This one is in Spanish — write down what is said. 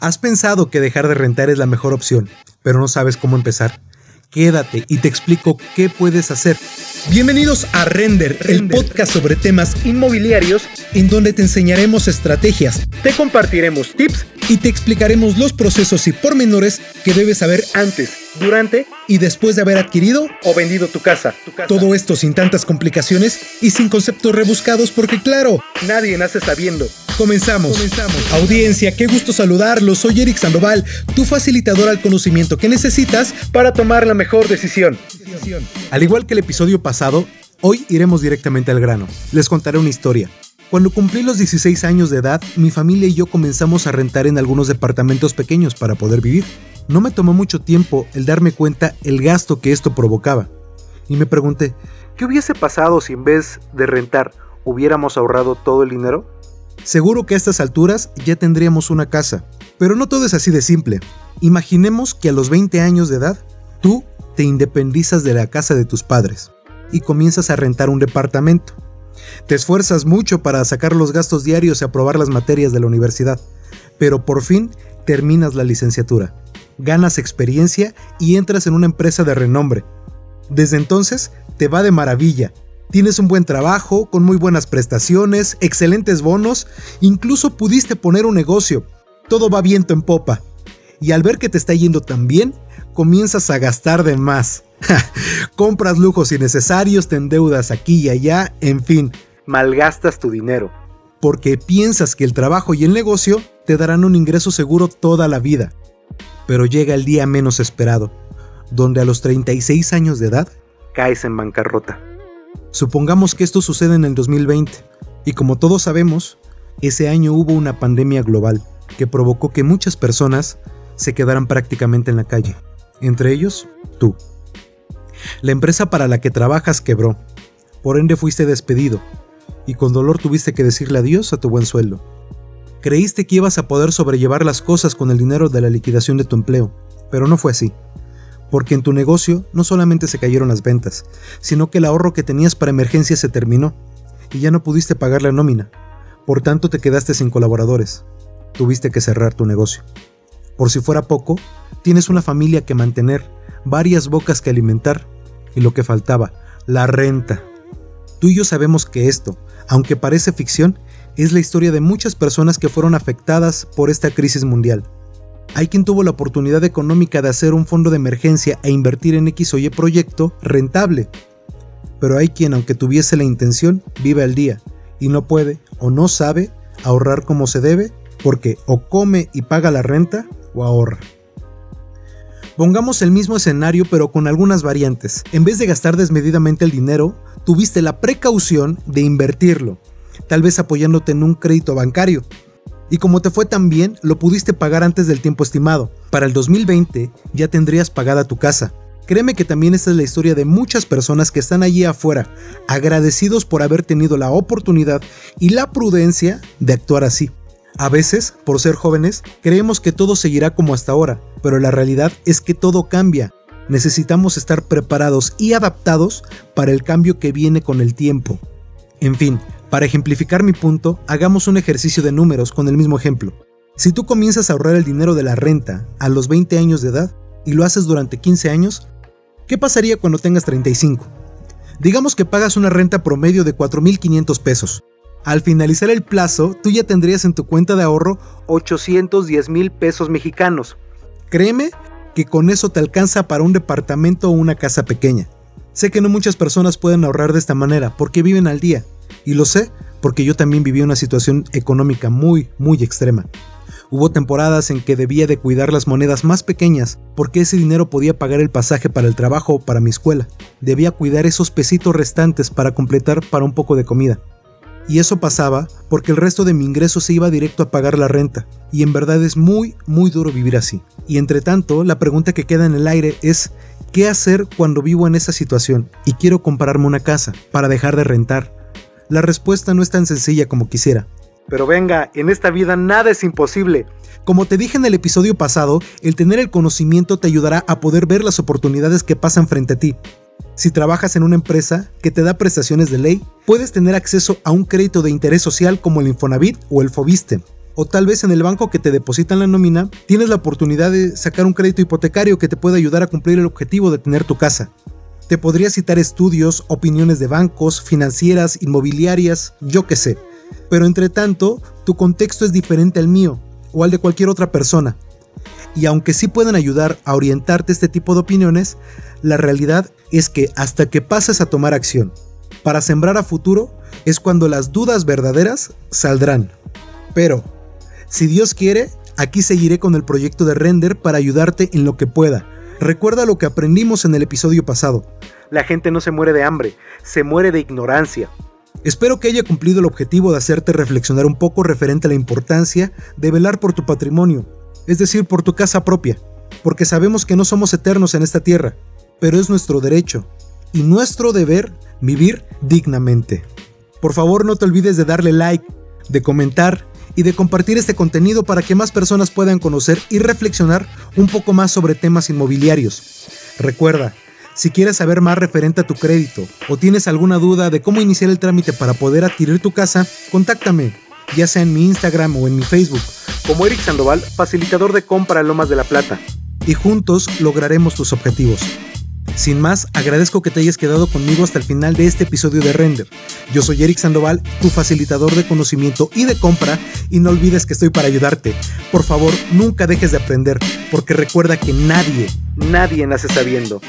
Has pensado que dejar de rentar es la mejor opción, pero no sabes cómo empezar. Quédate y te explico qué puedes hacer. Bienvenidos a Render, el podcast sobre temas inmobiliarios en donde te enseñaremos estrategias, te compartiremos tips y te explicaremos los procesos y pormenores que debes saber antes, durante y después de haber adquirido o vendido tu casa. Todo esto sin tantas complicaciones y sin conceptos rebuscados porque claro, nadie nace sabiendo. Comenzamos. Audiencia, qué gusto saludarlos. Soy Eric Sandoval, tu facilitador al conocimiento que necesitas para tomar la mejor decisión. Al igual que el episodio pasado, hoy iremos directamente al grano. Les contaré una historia. Cuando cumplí los 16 años de edad, mi familia y yo comenzamos a rentar en algunos departamentos pequeños para poder vivir. No me tomó mucho tiempo el darme cuenta el gasto que esto provocaba. Y me pregunté, ¿qué hubiese pasado si en vez de rentar hubiéramos ahorrado todo el dinero? Seguro que a estas alturas ya tendríamos una casa, pero no todo es así de simple. Imaginemos que a los 20 años de edad, tú te independizas de la casa de tus padres y comienzas a rentar un departamento. Te esfuerzas mucho para sacar los gastos diarios y aprobar las materias de la universidad, pero por fin terminas la licenciatura, ganas experiencia y entras en una empresa de renombre. Desde entonces te va de maravilla Tienes un buen trabajo, con muy buenas prestaciones, excelentes bonos, incluso pudiste poner un negocio. Todo va viento en popa. Y al ver que te está yendo tan bien, comienzas a gastar de más. Compras lujos innecesarios, te endeudas aquí y allá, en fin, malgastas tu dinero. Porque piensas que el trabajo y el negocio te darán un ingreso seguro toda la vida. Pero llega el día menos esperado, donde a los 36 años de edad caes en bancarrota. Supongamos que esto sucede en el 2020, y como todos sabemos, ese año hubo una pandemia global que provocó que muchas personas se quedaran prácticamente en la calle, entre ellos tú. La empresa para la que trabajas quebró, por ende fuiste despedido, y con dolor tuviste que decirle adiós a tu buen sueldo. Creíste que ibas a poder sobrellevar las cosas con el dinero de la liquidación de tu empleo, pero no fue así porque en tu negocio no solamente se cayeron las ventas, sino que el ahorro que tenías para emergencias se terminó y ya no pudiste pagar la nómina. Por tanto te quedaste sin colaboradores. Tuviste que cerrar tu negocio. Por si fuera poco, tienes una familia que mantener, varias bocas que alimentar y lo que faltaba, la renta. Tú y yo sabemos que esto, aunque parece ficción, es la historia de muchas personas que fueron afectadas por esta crisis mundial hay quien tuvo la oportunidad económica de hacer un fondo de emergencia e invertir en X o Y proyecto rentable. Pero hay quien, aunque tuviese la intención, vive al día y no puede o no sabe ahorrar como se debe porque o come y paga la renta o ahorra. Pongamos el mismo escenario pero con algunas variantes. En vez de gastar desmedidamente el dinero, tuviste la precaución de invertirlo, tal vez apoyándote en un crédito bancario, y como te fue tan bien, lo pudiste pagar antes del tiempo estimado. Para el 2020 ya tendrías pagada tu casa. Créeme que también esta es la historia de muchas personas que están allí afuera, agradecidos por haber tenido la oportunidad y la prudencia de actuar así. A veces, por ser jóvenes, creemos que todo seguirá como hasta ahora, pero la realidad es que todo cambia. Necesitamos estar preparados y adaptados para el cambio que viene con el tiempo. En fin, para ejemplificar mi punto, hagamos un ejercicio de números con el mismo ejemplo. Si tú comienzas a ahorrar el dinero de la renta a los 20 años de edad y lo haces durante 15 años, ¿qué pasaría cuando tengas 35? Digamos que pagas una renta promedio de 4.500 pesos. Al finalizar el plazo, tú ya tendrías en tu cuenta de ahorro 810 mil pesos mexicanos. Créeme que con eso te alcanza para un departamento o una casa pequeña. Sé que no muchas personas pueden ahorrar de esta manera porque viven al día, y lo sé porque yo también viví una situación económica muy, muy extrema. Hubo temporadas en que debía de cuidar las monedas más pequeñas porque ese dinero podía pagar el pasaje para el trabajo o para mi escuela. Debía cuidar esos pesitos restantes para completar para un poco de comida. Y eso pasaba porque el resto de mi ingreso se iba directo a pagar la renta. Y en verdad es muy, muy duro vivir así. Y entre tanto, la pregunta que queda en el aire es, ¿qué hacer cuando vivo en esa situación y quiero comprarme una casa para dejar de rentar? La respuesta no es tan sencilla como quisiera. Pero venga, en esta vida nada es imposible. Como te dije en el episodio pasado, el tener el conocimiento te ayudará a poder ver las oportunidades que pasan frente a ti. Si trabajas en una empresa que te da prestaciones de ley, puedes tener acceso a un crédito de interés social como el Infonavit o el Fobiste. O tal vez en el banco que te depositan la nómina, tienes la oportunidad de sacar un crédito hipotecario que te puede ayudar a cumplir el objetivo de tener tu casa. Te podría citar estudios, opiniones de bancos, financieras, inmobiliarias, yo qué sé. Pero entre tanto, tu contexto es diferente al mío o al de cualquier otra persona. Y aunque sí pueden ayudar a orientarte este tipo de opiniones, la realidad es que hasta que pases a tomar acción para sembrar a futuro es cuando las dudas verdaderas saldrán. Pero, si Dios quiere, aquí seguiré con el proyecto de Render para ayudarte en lo que pueda. Recuerda lo que aprendimos en el episodio pasado. La gente no se muere de hambre, se muere de ignorancia. Espero que haya cumplido el objetivo de hacerte reflexionar un poco referente a la importancia de velar por tu patrimonio, es decir, por tu casa propia, porque sabemos que no somos eternos en esta tierra, pero es nuestro derecho y nuestro deber vivir dignamente. Por favor no te olvides de darle like, de comentar y de compartir este contenido para que más personas puedan conocer y reflexionar un poco más sobre temas inmobiliarios. Recuerda, si quieres saber más referente a tu crédito o tienes alguna duda de cómo iniciar el trámite para poder adquirir tu casa, contáctame, ya sea en mi Instagram o en mi Facebook, como Eric Sandoval, facilitador de compra Lomas de la Plata, y juntos lograremos tus objetivos. Sin más, agradezco que te hayas quedado conmigo hasta el final de este episodio de Render. Yo soy Eric Sandoval, tu facilitador de conocimiento y de compra, y no olvides que estoy para ayudarte. Por favor, nunca dejes de aprender, porque recuerda que nadie, nadie nace sabiendo.